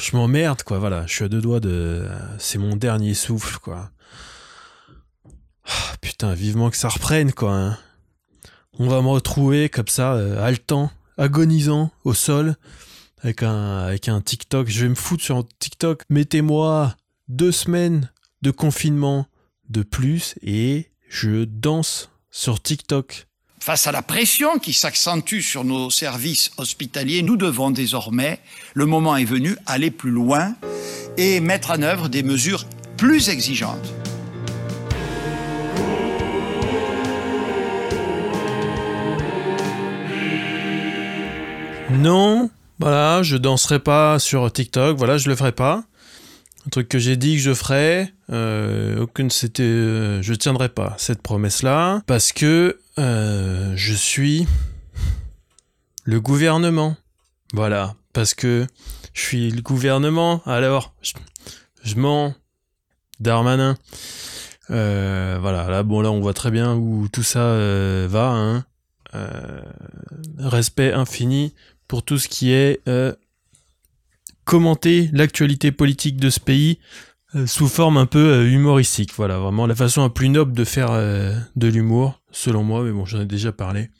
je m'emmerde, quoi. Voilà, je suis à deux doigts de. C'est mon dernier souffle, quoi. Ah, putain, vivement que ça reprenne, quoi. hein. On va me retrouver comme ça, euh, haletant, agonisant au sol, avec un, avec un TikTok. Je vais me foutre sur un TikTok. Mettez-moi deux semaines de confinement de plus et je danse sur TikTok. Face à la pression qui s'accentue sur nos services hospitaliers, nous devons désormais, le moment est venu, aller plus loin et mettre en œuvre des mesures plus exigeantes. Non, voilà, je danserai pas sur TikTok, voilà, je le ferai pas. Truc que j'ai dit que je ferais, euh, aucune c'était, euh, je tiendrai pas cette promesse-là parce que euh, je suis le gouvernement. Voilà, parce que je suis le gouvernement. Alors, je, mens, Darmanin. Voilà, là, bon, là, on voit très bien où tout ça va. Hein. Respect infini pour tout ce qui est commenter l'actualité politique de ce pays euh, sous forme un peu euh, humoristique. Voilà, vraiment la façon la plus noble de faire euh, de l'humour, selon moi, mais bon, j'en ai déjà parlé.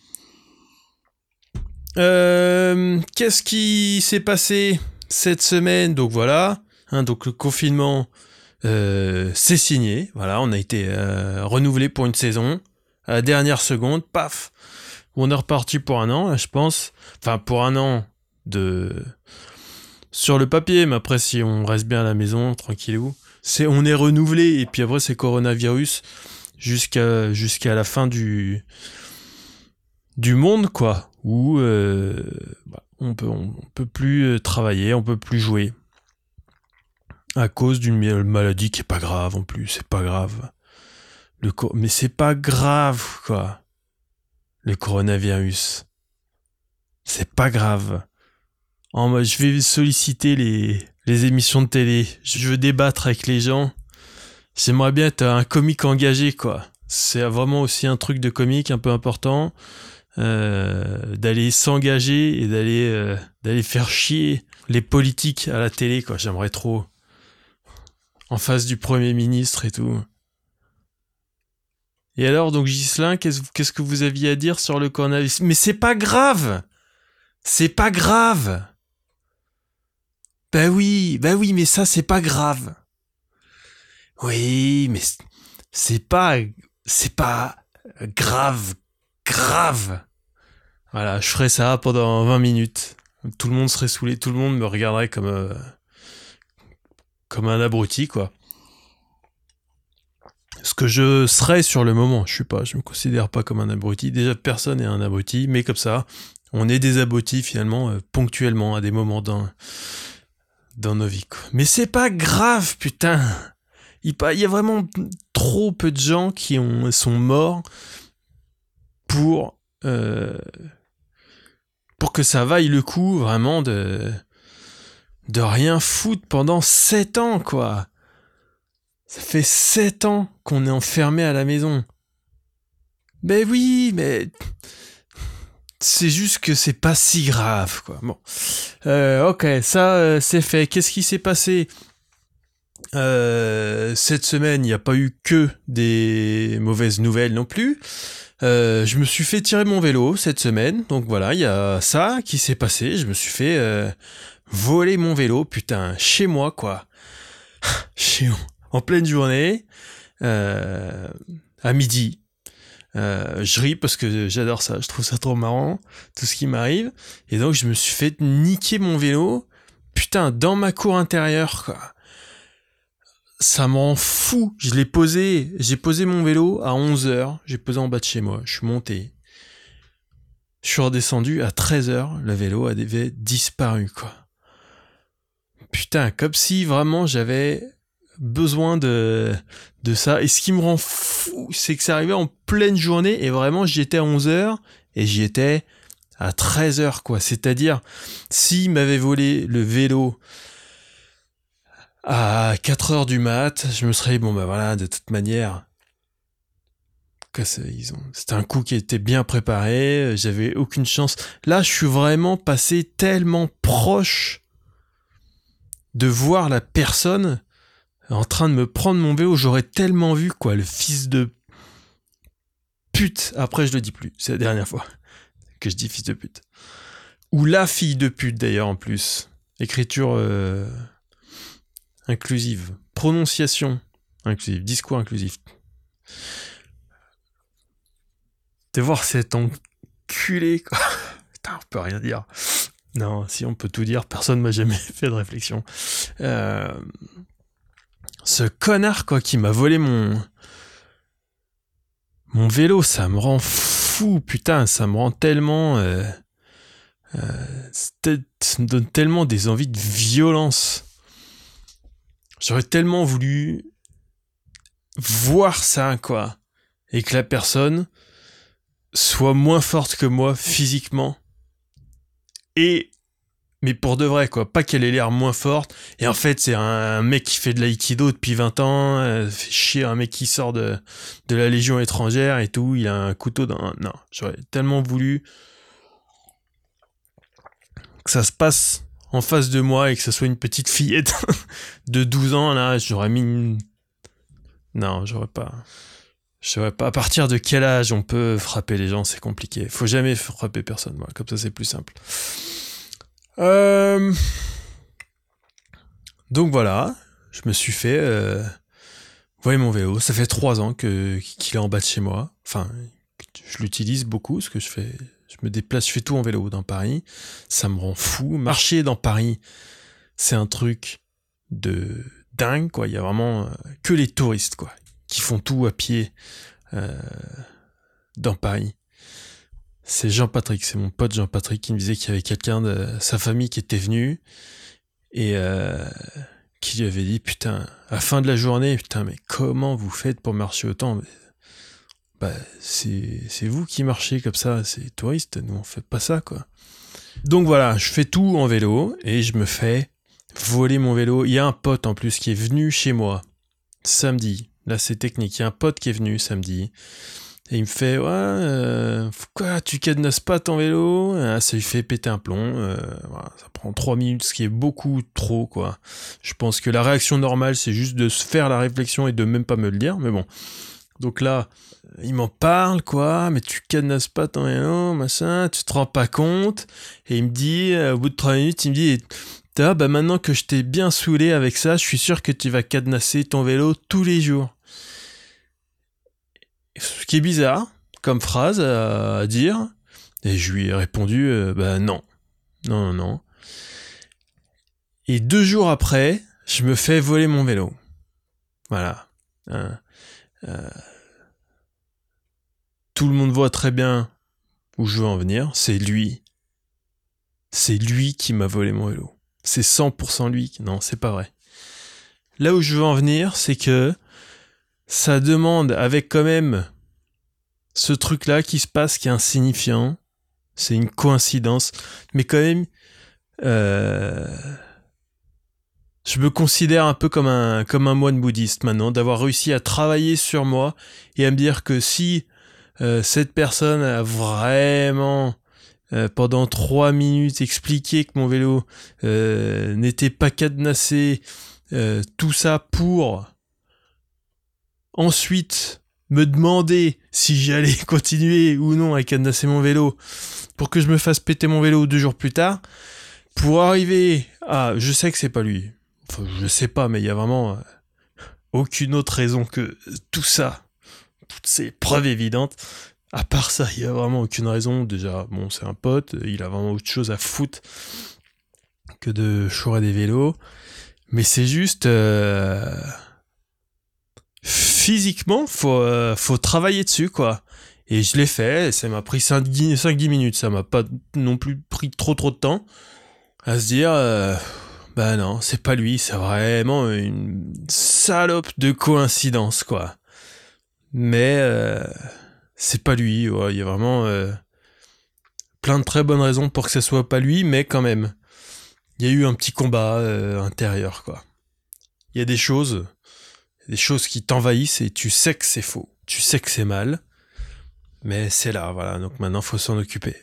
Qu'est-ce qui s'est passé cette semaine? Donc voilà, hein, donc le confinement, c'est signé. Voilà, on a été renouvelé pour une saison. À la dernière seconde, paf, on est reparti pour un an, je pense. Enfin, pour un an de sur le papier, mais après, si on reste bien à la maison, tranquillou, c'est on est renouvelé. Et puis après c'est coronavirus jusqu'à la fin du du monde quoi. Où euh, bah, on peut on, peut plus euh, travailler on peut plus jouer. À cause d'une ma- maladie qui est pas grave en plus. C'est pas grave. Le mais c'est pas grave quoi. Le coronavirus. C'est pas grave en mode, je vais solliciter les, les émissions de télé. Je veux débattre avec les gens. J'aimerais bien être un comique engagé, quoi. C'est vraiment aussi un truc de comique un peu important. euh, d'aller s'engager et d'aller euh, d'aller faire chier les politiques à la télé, quoi. J'aimerais trop. En face du Premier ministre et tout. Et alors, donc, Ghislain, qu'est-ce qu'est-ce que vous aviez à dire sur le coronavirus Mais c'est pas grave C'est pas grave ben oui, ben oui, mais ça c'est pas grave. Oui, mais c'est pas, grave, grave. Voilà, je ferais ça pendant 20 minutes. Tout le monde serait saoulé, tout le monde me regarderait comme, euh, comme un abruti, quoi. Ce que je serais sur le moment, je suis pas, je me considère pas comme un abruti. Déjà, personne n'est un abruti, mais comme ça, on est des abrutis finalement, euh, ponctuellement, à des moments dans, dans nos vies. Mais c'est pas grave, putain. Il y a vraiment trop peu de gens qui ont, sont morts pour, euh, pour que ça vaille le coup vraiment de, de rien foutre pendant 7 ans, quoi. Ça fait 7 ans qu'on est enfermé à la maison. Mais oui, mais c'est juste que c'est pas si grave, quoi. Bon. Euh, ok, ça euh, c'est fait. Qu'est-ce qui s'est passé? Euh, Cette semaine, il n'y a pas eu que des mauvaises nouvelles non plus. Je me suis fait tirer mon vélo cette semaine, donc voilà, il y a ça qui s'est passé. Je me suis fait voler mon vélo, putain, chez moi quoi. chez en pleine journée, à midi. Euh, je ris parce que j'adore ça, je trouve ça trop marrant, tout ce qui m'arrive. Et donc je me suis fait niquer mon vélo, putain, dans ma cour intérieure, quoi. Ça m'en fout. Je l'ai posé, j'ai posé mon vélo à 11h, j'ai posé en bas de chez moi, je suis monté. Je suis redescendu à 13h, le vélo avait disparu, quoi. Putain, comme si vraiment j'avais besoin de, de ça. Et ce qui me rend fou, c'est que ça arrivait en pleine journée et vraiment j'y étais à 11h et j'y étais à 13h, quoi. C'est-à-dire, s'il m'avait volé le vélo à 4h du mat, je me serais dit, bon, bah voilà, de toute manière, c'était un coup qui était bien préparé, j'avais aucune chance. Là, je suis vraiment passé tellement proche de voir la personne en train de me prendre mon vélo. J'aurais tellement vu, quoi, le fils de pute. Après, je le dis plus. C'est la dernière fois que je dis fils de pute. Ou la fille de pute, d'ailleurs, en plus. Écriture euh, inclusive. Prononciation inclusive. Discours inclusif. De voir cet enculé, quoi. Putain, on peut rien dire. Non, si on peut tout dire, personne m'a jamais fait de réflexion. Euh, ce connard, quoi, qui m'a volé mon. Mon vélo, ça me rend fou, putain, ça me rend tellement. Euh, euh, ça me donne tellement des envies de violence. J'aurais tellement voulu voir ça, quoi. Et que la personne soit moins forte que moi physiquement. Et mais pour de vrai quoi, pas qu'elle ait l'air moins forte et en fait c'est un, mec qui fait de l'aïkido depuis 20 ans, euh, fait chier un mec qui sort de de la légion étrangère et tout, il a un couteau dans non, j'aurais tellement voulu que ça se passe en face de moi et que ce soit une petite fillette de 12 ans là, j'aurais mis une... non, j'aurais pas je pas à partir de quel âge on peut frapper les gens, c'est compliqué. Faut jamais frapper personne, moi. comme ça c'est plus simple. Euh... Donc voilà, je me suis fait. Euh... Voyez mon vélo, ça fait trois ans qu'il est en bas de chez moi. Enfin, je l'utilise beaucoup, ce que je fais. Je me déplace, je fais tout en vélo dans Paris. Ça me rend fou. Marcher dans Paris, c'est un truc de dingue, quoi. Il y a vraiment euh, que les touristes, quoi qui font tout à pied dans Paris. C'est Jean-Patrick, c'est mon pote Jean-Patrick qui me disait qu'il y avait quelqu'un de sa famille qui était venu et euh, qui lui avait dit putain, à la fin de la journée, putain, mais comment vous faites pour marcher autant? Bah, c'est, vous qui marchez comme ça, c'est touriste, nous on fait pas ça quoi. Donc voilà, je fais tout en vélo et je me fais voler mon vélo. Il y a un pote en plus qui est venu chez moi samedi Là, c'est technique. Il y a un pote qui est venu samedi. Et il me fait Ouais, euh, quoi, tu cadenasses pas ton vélo? Ah, Ça lui fait péter un plomb. Euh, ça prend trois minutes, ce qui est beaucoup trop, quoi. Je pense que la réaction normale, c'est juste de se faire la réflexion et de même pas me le dire. Mais bon. Donc là, il m'en parle, quoi, mais tu cadenasses pas ton vélo, machin, tu te rends pas compte. Et il me dit, euh, au bout de trois minutes, il me dit bah maintenant que je t'ai bien saoulé avec ça, je suis sûr que tu vas cadenasser ton vélo tous les jours. Ce qui est bizarre comme phrase à, dire. Et je lui ai répondu, euh, bah non. Non, non, non. Et deux jours après, je me fais voler mon vélo. Voilà. Hein. Euh, tout le monde voit très bien où je veux en venir. C'est lui. C'est lui qui m'a volé mon vélo. C'est 100% lui. Non, c'est pas vrai. Là où je veux en venir, c'est que ça demande avec quand même ce truc-là qui se passe, qui est insignifiant. C'est une coïncidence. Mais quand même, euh, je me considère un peu comme un, comme un moine bouddhiste maintenant, d'avoir réussi à travailler sur moi et à me dire que si euh, cette personne a vraiment euh, pendant trois minutes expliqué que mon vélo n'était pas cadenassé, tout ça pour ensuite me demander si j'allais continuer ou non à cadenasser mon vélo pour que je me fasse péter mon vélo deux jours plus tard, pour arriver à... Je sais que c'est pas lui. Enfin, je sais pas, mais il y a vraiment euh, aucune autre raison que tout ça. Toutes ces preuves évidentes. À part ça, il y a vraiment aucune raison. Déjà, bon, c'est un pote, il a vraiment autre chose à foutre que de chourer des vélos. Mais c'est juste... Euh, physiquement, faut, euh, faut travailler dessus, quoi. Et je l'ai fait, ça m'a pris 5-10 minutes, ça m'a pas non plus pris trop trop de temps à se dire, euh, bah non, c'est pas lui, c'est vraiment une salope de coïncidence, quoi. Mais euh, c'est pas lui, il y a vraiment plein de très bonnes raisons pour que ce soit pas lui, mais quand même, il y a eu un petit combat intérieur, quoi. Il y a des choses des choses qui t'envahissent et tu sais que c'est faux, tu sais que c'est mal, mais c'est là, voilà. Donc maintenant, faut s'en occuper.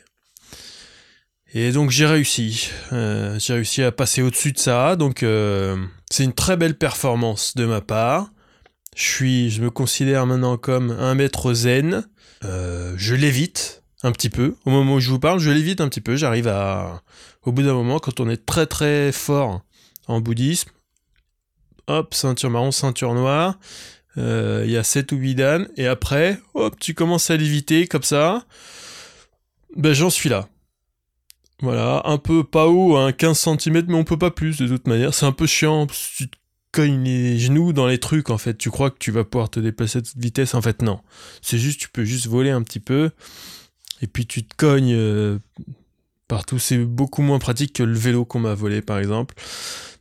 Et donc j'ai réussi. Euh, j'ai réussi à passer au-dessus de ça. Donc euh, c'est une très belle performance de ma part. Je je me considère maintenant comme un maître zen. Euh, je l'évite un petit peu. Au moment où je vous parle, je l'évite un petit peu. J'arrive à, au bout d'un moment, quand on est très très fort en bouddhisme, hop, ceinture marron, ceinture noire. Il y a 7 ou 8 dan, et après, hop, tu commences à l'éviter comme ça. Ben j'en suis là. Voilà, un peu pas haut, un 15 cm, mais on peut pas plus de toute manière. C'est un peu chiant, tu te cognes les genoux dans les trucs en fait. Tu crois que tu vas pouvoir te déplacer à toute vitesse, en fait non. C'est juste, tu peux juste voler un petit peu, et puis tu te cognes euh, partout. C'est beaucoup moins pratique que le vélo qu'on m'a volé par exemple.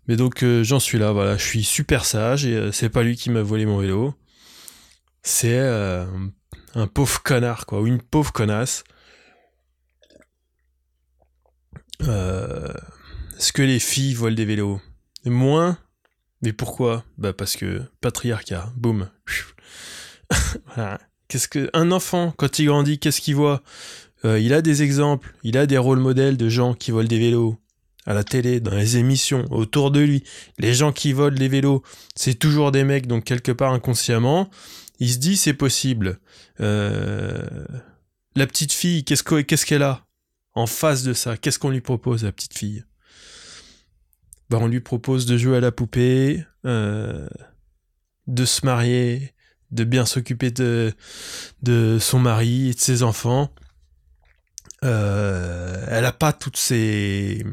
Mais donc euh, j'en suis là, voilà, je suis super sage, et euh, c'est pas lui qui m'a volé mon vélo. C'est un pauvre connard, quoi, ou une pauvre connasse euh, est-ce que les filles volent des vélos? Moins Mais pourquoi? Bah parce que patriarcat, boum. voilà. Qu'est-ce que un enfant quand il grandit, qu'est-ce qu'il voit? Euh, Il a des exemples, il a des rôles modèles de gens qui volent des vélos à la télé, dans les émissions, autour de lui. Les gens qui volent des vélos, c'est toujours des mecs, donc quelque part inconsciemment, il se dit c'est possible. Euh, la petite fille, qu'est-ce qu'elle a en face de ça, qu'est-ce qu'on lui propose la petite fille? Ben, On lui propose de jouer à la poupée, euh, de se marier, de bien s'occuper de, de son mari et de ses enfants. Euh, elle a pas toutes ces...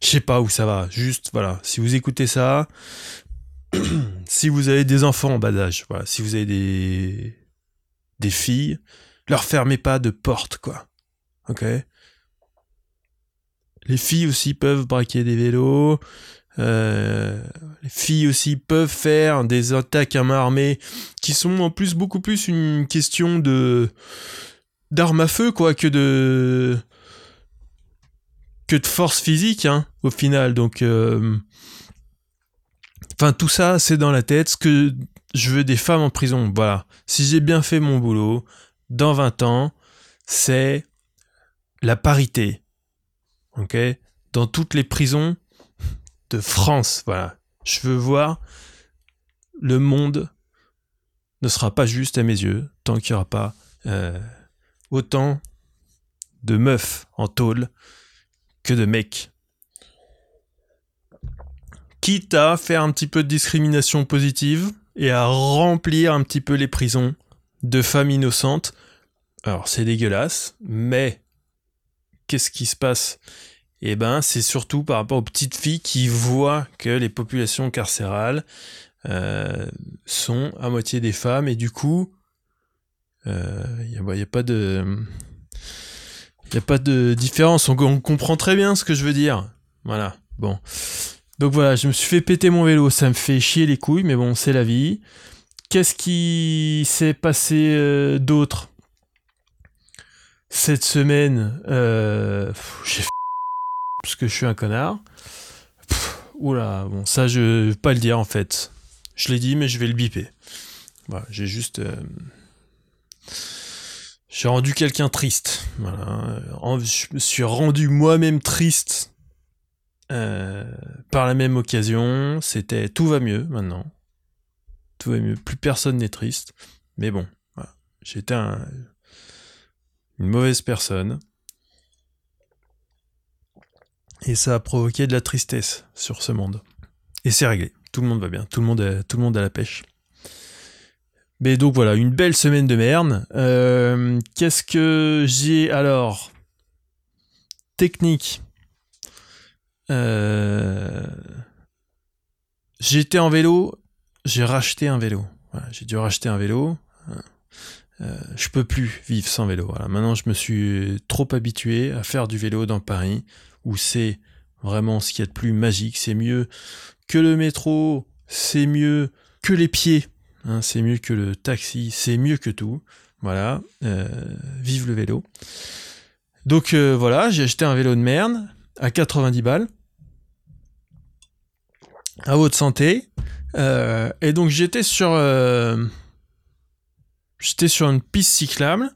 Je sais pas où ça va, juste voilà, si vous écoutez ça, si vous avez des enfants en bas âge, voilà, si vous avez des, des filles, leur fermez pas de porte, quoi. Ok? Les filles aussi peuvent braquer des vélos. Euh, les filles aussi peuvent faire des attaques à main armée qui sont en plus beaucoup plus une question de d'armes à feu quoi que de que de force physique hein, au final. Donc euh, enfin tout ça c'est dans la tête. Ce que je veux des femmes en prison voilà. Si j'ai bien fait mon boulot dans 20 ans c'est la parité. Ok? Dans toutes les prisons de France, voilà. Je veux voir le monde ne sera pas juste à mes yeux tant qu'il n'y aura pas euh, autant de meufs en tôle de mecs. Quitte à faire un petit peu de discrimination positive et à remplir un petit peu les prisons de femmes innocentes. Alors c'est dégueulasse, mais qu'est-ce qui se passe? Eh ben, c'est surtout par rapport aux petites filles qui voient que les populations carcérales euh, sont à moitié des femmes et du coup, il euh, n'y a, pas de, il a pas de différence. On, comprend très bien ce que je veux dire. Voilà. Bon. Donc voilà, je me suis fait péter mon vélo, ça me fait chier les couilles, mais bon, c'est la vie. Qu'est-ce qui s'est passé euh, d'autre cette semaine, euh, j'ai fait parce que je suis un connard. oula, bon, ça je vais pas le dire en fait. Je l'ai dit, mais je vais le biper. Voilà, j'ai juste. Euh, j'ai rendu quelqu'un triste. Voilà. Je me suis rendu moi-même triste euh, par la même occasion. C'était tout va mieux maintenant. Tout va mieux. Plus personne n'est triste. Mais bon, j'étais un une mauvaise personne. Et ça a provoqué de la tristesse sur ce monde. Et c'est réglé. Tout le monde va bien. Tout le monde, a, tout le monde à la pêche. Mais donc voilà, une belle semaine de merde. Euh, qu'est-ce que j'ai alors? Technique. Euh, j'étais en vélo, j'ai racheté un vélo. j'ai dû racheter un vélo. Euh, je peux plus vivre sans vélo. Maintenant, je me suis trop habitué à faire du vélo dans Paris, où c'est vraiment ce qu'il y a de plus magique. C'est mieux que le métro, c'est mieux que les pieds, hein, c'est mieux que le taxi, c'est mieux que tout. Voilà, euh, vive le vélo. Donc euh, voilà, j'ai acheté un vélo de merde à 90 balles. À votre santé. et donc j'étais sur j'étais sur une piste cyclable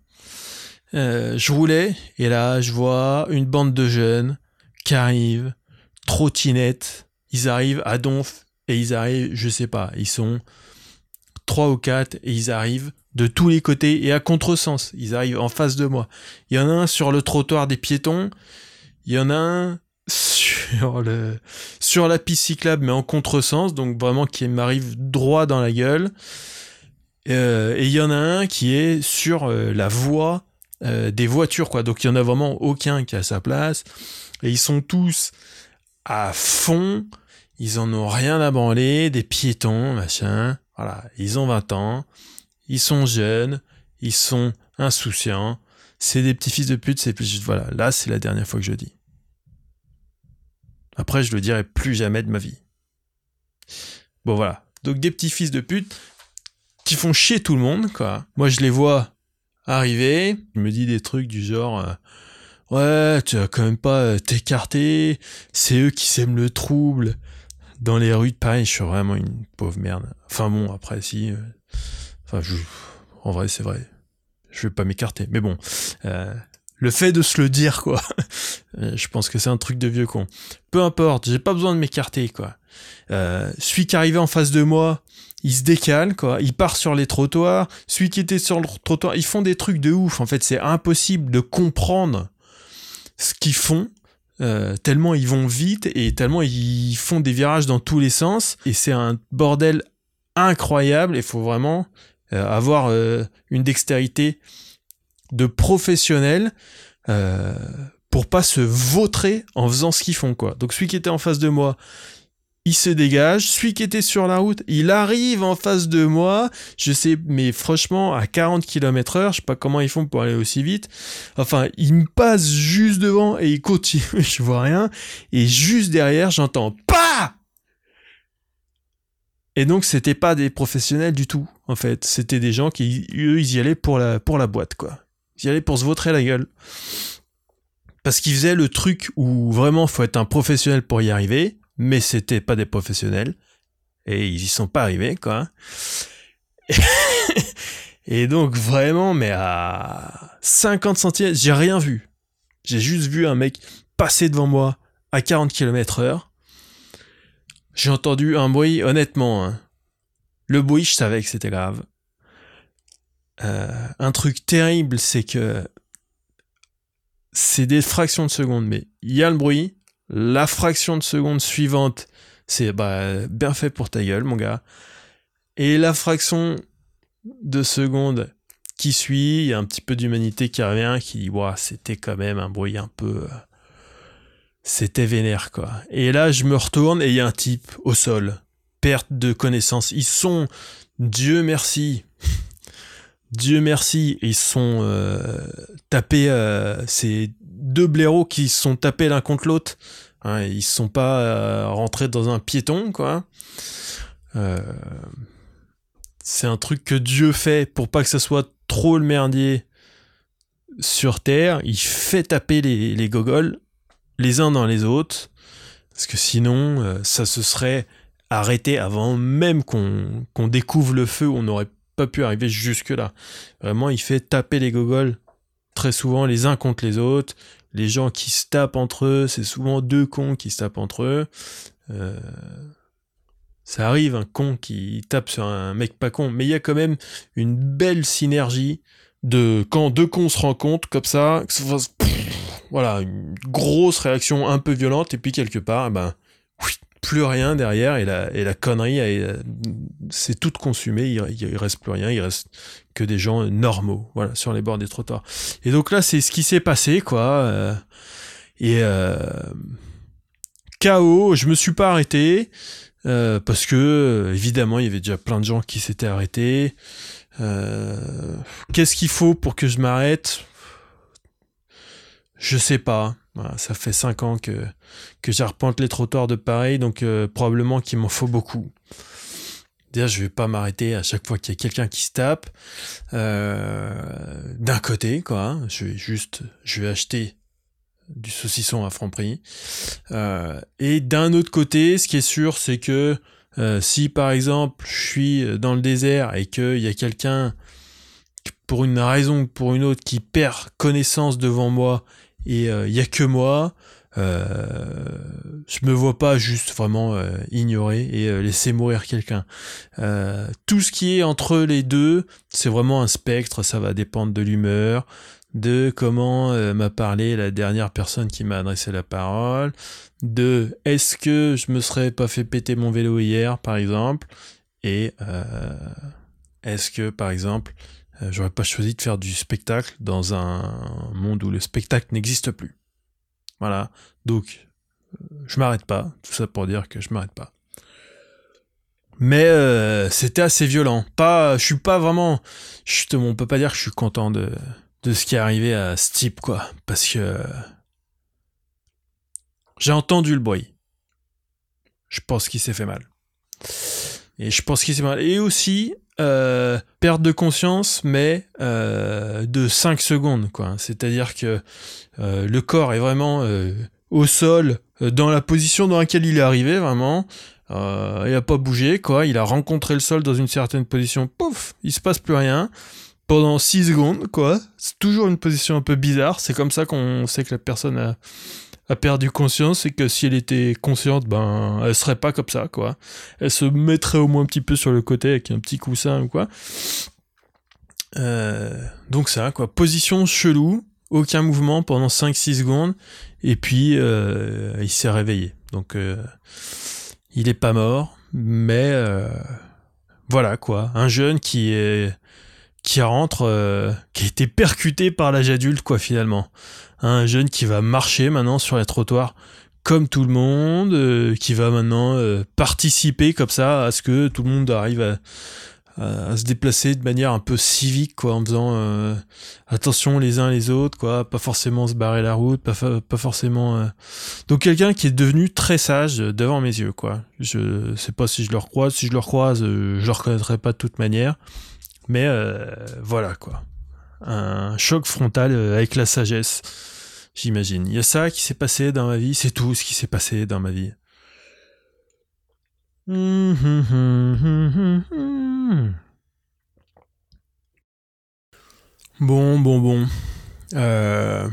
euh, je roulais et là, je vois une bande de jeunes qui arrivent, trottinette. Ils arrivent à Donf et ils arrivent, je sais pas, ils sont trois ou quatre et ils arrivent de tous les côtés et à contresens. Ils arrivent en face de moi. Il y en a un sur le trottoir des piétons. Il y en a un sur le sur la piste cyclable mais en contresens donc vraiment qui m'arrive droit dans la gueule euh, et il y en a un qui est sur euh, la voie euh, des voitures quoi donc il y en a vraiment aucun qui a sa place et ils sont tous à fond ils en ont rien à branler des piétons machin voilà ils ont 20 ans ils sont jeunes ils sont insouciants c'est des petits fils de pute c'est plus voilà là c'est la dernière fois que je dis après, je le dirai plus jamais de ma vie. Bon, voilà. Donc, des petits fils de pute qui font chier tout le monde, quoi. Moi, je les vois arriver. Je me dis des trucs du genre, euh, ouais, tu vas quand même pas euh, t'écarter. C'est eux qui sèment le trouble. Dans les rues de Paris, je suis vraiment une pauvre merde. Enfin bon, après, si. Euh, enfin, je, en vrai, c'est vrai. Je vais pas m'écarter. Mais bon, euh, le fait de se le dire, quoi. Euh, je pense que c'est un truc de vieux con. Peu importe, j'ai pas besoin de m'écarter, quoi. Euh, celui qui arrivait en face de moi, il se décale, quoi. Il part sur les trottoirs. Celui qui était sur le trottoir, ils font des trucs de ouf. En fait, c'est impossible de comprendre ce qu'ils font. Euh, tellement ils vont vite et tellement ils font des virages dans tous les sens. Et c'est un bordel incroyable. Il faut vraiment avoir une dextérité de professionnels euh, pour pas se vautrer en faisant ce qu'ils font quoi. Donc celui qui était en face de moi, il se dégage. Celui qui était sur la route, il arrive en face de moi. Je sais, mais franchement, à 40 km heure, je sais pas comment ils font pour aller aussi vite. Enfin, il me passe juste devant et il continue, je vois rien. Et juste derrière, j'entends pas! Et donc, c'était pas des professionnels du tout, en fait. C'était des gens qui, eux, ils y allaient pour la, pour la boîte, quoi. Ils y allaient pour se vautrer la gueule. Parce qu'ils faisaient le truc où vraiment faut être un professionnel pour y arriver, mais c'était pas des professionnels. Et ils y sont pas arrivés, quoi. Et donc vraiment, mais à 50 centièmes, j'ai rien vu. J'ai juste vu un mec passer devant moi à 40 km heure. J'ai entendu un bruit, honnêtement. Hein. Le bruit, je savais que c'était grave. Euh, un truc terrible, c'est que c'est des fractions de seconde, mais il y a le bruit, la fraction de seconde suivante, c'est bah, bien fait pour ta gueule, mon gars. Et la fraction de seconde qui suit, il y a un petit peu d'humanité qui revient, qui dit, c'était quand même un bruit un peu... Euh, c'était vénère, quoi. Et là, je me retourne et il y a un type au sol. Perte de connaissance. Ils sont, Dieu merci, Dieu merci, ils sont euh, tapés, euh, c'est deux blaireaux qui se sont tapés l'un contre l'autre. Hein, ils sont pas euh, rentrés dans un piéton, quoi. c'est un truc que Dieu fait pour pas que ça soit trop le merdier sur Terre. Il fait taper les, les gogoles les uns dans les autres. Parce que sinon, ça se serait arrêté avant même qu'on découvre le feu. On aurait pas pu arriver jusque-là. Vraiment, il fait taper les gogoles très souvent les uns contre les autres. Les gens qui se tapent entre eux, c'est souvent deux cons qui se tapent entre eux. Euh, ça arrive, un con qui tape sur un mec pas con, mais il y a quand même une belle synergie de quand deux cons se rencontrent comme ça, voilà, une grosse réaction un peu violente, et puis quelque part, eh ben, plus rien derrière et la, et connerie c'est tout consumé, il, il, reste plus rien, il reste que des gens normaux, voilà, sur les bords des trottoirs. Et donc là, c'est ce qui s'est passé, quoi. Euh, et euh, chaos, je me suis pas arrêté euh, parce que évidemment, il y avait déjà plein de gens qui s'étaient arrêtés. Qu'est-ce qu'il faut pour que je m'arrête? Je sais pas ça fait 5 ans que, j'arpente les trottoirs de Paris, donc euh, probablement qu'il m'en faut beaucoup. Déjà, je vais pas m'arrêter à chaque fois qu'il y a quelqu'un qui se tape. Euh, d'un côté, quoi. Hein. je vais juste, je vais acheter du saucisson à franc prix. Euh, et d'un autre côté, ce qui est sûr, c'est que si par exemple je suis dans le désert et qu'il y a quelqu'un pour une raison ou pour une autre, qui perd connaissance devant moi et il y a que moi, euh, je me vois pas juste vraiment euh, ignorer et euh, laisser mourir quelqu'un. tout ce qui est entre les deux, c'est vraiment un spectre, ça va dépendre de l'humeur, de comment m'a parlé la dernière personne qui m'a adressé la parole, de est-ce que je me serais pas fait péter mon vélo hier par exemple, et est-ce que par exemple j'aurais pas choisi de faire du spectacle dans un monde où le spectacle n'existe plus. Voilà. Donc, euh, je m'arrête pas. Tout ça pour dire que je m'arrête pas. Mais euh, c'était assez violent. Pas, je suis pas vraiment. Justement, on peut pas dire que je suis content de, de ce qui est arrivé à ce type, quoi. Parce que j'ai entendu le bruit. Je pense qu'il s'est fait mal. Et je pense qu'il s'est mal. Et aussi, euh, perte de conscience, mais euh, de 5 secondes, quoi. C'est-à-dire que euh, le corps est vraiment au sol, dans la position dans laquelle il est arrivé, vraiment. il n'a pas bougé, quoi. Il a rencontré le sol dans une certaine position, pouf, il se passe plus rien. Pendant 6 secondes, quoi. C'est toujours une position un peu bizarre. C'est comme ça qu'on sait que la personne a, a perdu conscience et que si elle était consciente, ben, elle serait pas comme ça, quoi. Elle se mettrait au moins un petit peu sur le côté avec un petit coussin ou quoi. Euh, donc ça, quoi. Position chelou, aucun mouvement pendant 5-6 secondes, et puis euh, il s'est réveillé. Donc euh, il est pas mort, mais voilà quoi. Un jeune qui est qui rentre, qui a été percuté par l'âge adulte, quoi, finalement un jeune qui va marcher maintenant sur les trottoirs comme tout le monde, euh, qui va maintenant euh, participer comme ça à ce que tout le monde arrive à, se déplacer de manière un peu civique, quoi, en faisant euh, attention les uns les autres, quoi, pas forcément se barrer la route, pas, forcément. Donc quelqu'un qui est devenu très sage devant mes yeux, quoi. Je sais pas si je le recroise, si je le recroise, je le reconnaîtrai pas de toute manière, mais voilà, quoi. Un choc frontal avec la sagesse j'imagine. Il y a ça qui s'est passé dans ma vie, c'est tout ce qui s'est passé dans ma vie. Bon, bon, bon. Euh...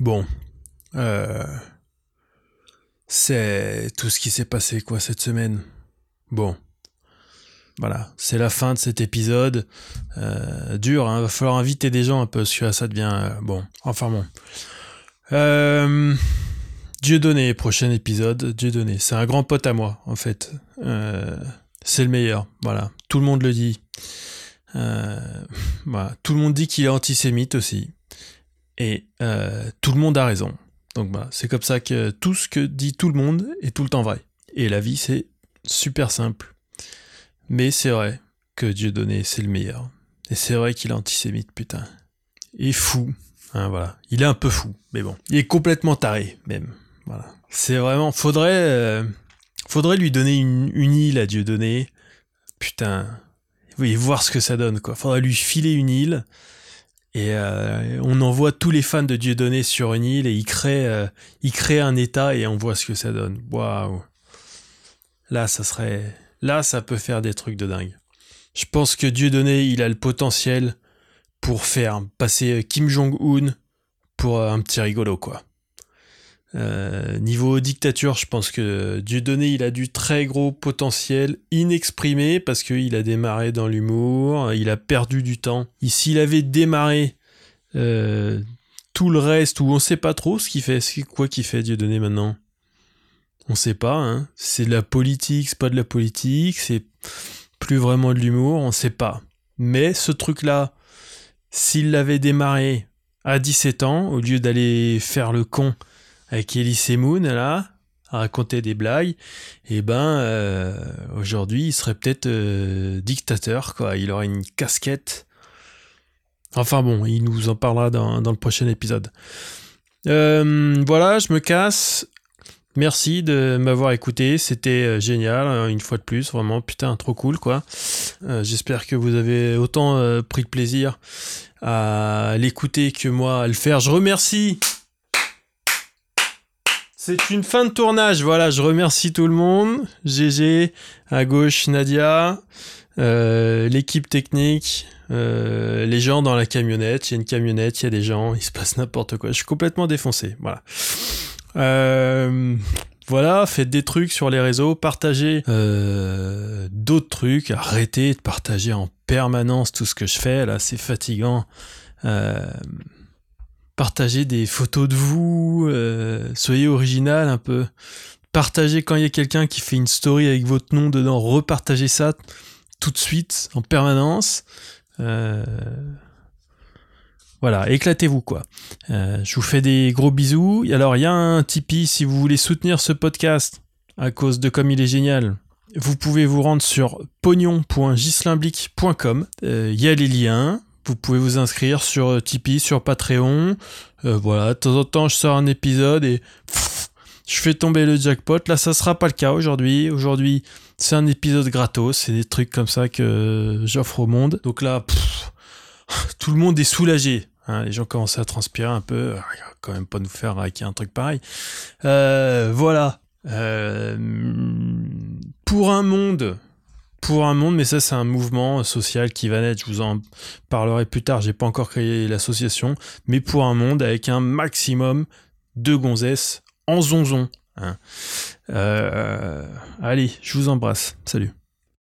Bon. Euh... C'est tout ce qui s'est passé, quoi, cette semaine. Bon. Voilà, c'est la fin de cet épisode. Euh, dur, hein, va falloir inviter des gens un peu, parce que ça devient... Euh, bon, enfin bon. Euh, Dieu donné, prochain épisode, Dieu donné. C'est un grand pote à moi, en fait. C'est le meilleur, voilà. Tout le monde le dit. Tout le monde dit qu'il est antisémite aussi. Et tout le monde a raison. Donc c'est comme ça que tout ce que dit tout le monde est tout le temps vrai. Et la vie, c'est super simple. Mais c'est vrai que Dieu donné, c'est le meilleur. Et c'est vrai qu'il est antisémite, putain. Et fou. Hein, voilà. Il est un peu fou, mais bon. Il est complètement taré, même. Voilà. C'est vraiment. Faudrait. Euh, faudrait lui donner une, île à Dieu donné. Putain. Oui, voir ce que ça donne, quoi. Faudrait lui filer une île. Et euh, on envoie tous les fans de Dieu donné sur une île et il crée, euh, il crée un état et on voit ce que ça donne. Waouh. Là, ça serait Là, ça peut faire des trucs de dingue. Je pense que Dieu donné, il a le potentiel pour faire passer Kim Jong-un pour un petit rigolo, quoi. Euh, niveau dictature, je pense que Dieu donné, il a du très gros potentiel inexprimé parce qu'il a démarré dans l'humour, il a perdu du temps. Ici, il avait démarré euh, tout le reste où on sait pas trop ce qu'il fait, quoi qu'il fait Dieu donné maintenant. On sait pas, hein. C'est de la politique, c'est pas de la politique, c'est plus vraiment de l'humour, on sait pas. Mais ce truc-là, s'il l'avait démarré à 17 ans, au lieu d'aller faire le con avec Elise Moon, là, à raconter des blagues, eh ben, euh, aujourd'hui, il serait peut-être euh, dictateur, quoi. Il aurait une casquette. Enfin bon, il nous en parlera dans, le prochain épisode. Euh, voilà, je me casse. Merci de m'avoir écouté, c'était euh, génial, hein, une fois de plus, vraiment putain, trop cool quoi. Euh, j'espère que vous avez autant euh, pris de plaisir à l'écouter que moi à le faire. Je remercie C'est une fin de tournage. Voilà, je remercie tout le monde. GG, à gauche Nadia, l'équipe technique, les gens dans la camionnette. Il y a une camionnette, il y a des gens, il se passe n'importe quoi. Je suis complètement défoncé. Voilà. Euh, voilà, faites des trucs sur les réseaux, partagez euh, d'autres trucs, arrêtez de partager en permanence tout ce que je fais, là c'est fatigant. Euh, partagez des photos de vous, euh, soyez original un peu. Partagez quand il y a quelqu'un qui fait une story avec votre nom dedans, repartagez ça tout de suite, en permanence. Voilà, éclatez-vous quoi. Euh, je vous fais des gros bisous. Alors il y a un Tipeee si vous voulez soutenir ce podcast à cause de comme il est génial. Vous pouvez vous rendre sur pognon.gislimblic.com. Euh, Il y a les liens. Vous pouvez vous inscrire sur Tipeee, sur Patreon. Euh, voilà, de temps en temps je sors un épisode et je fais tomber le jackpot. Là, ça sera pas le cas aujourd'hui. Aujourd'hui, c'est un épisode gratos. C'est des trucs comme ça que j'offre au monde. Donc là, tout le monde est soulagé. Hein, les gens commencent à transpirer un peu. Quand même pas nous faire hacker un truc pareil. Euh, voilà. Euh, pour un monde, pour un monde, mais ça c'est un mouvement social qui va naître. Je vous en parlerai plus tard. J'ai pas encore créé l'association, mais pour un monde avec un maximum de gonzesses en zonzon. Hein. Euh, allez, je vous embrasse. Salut.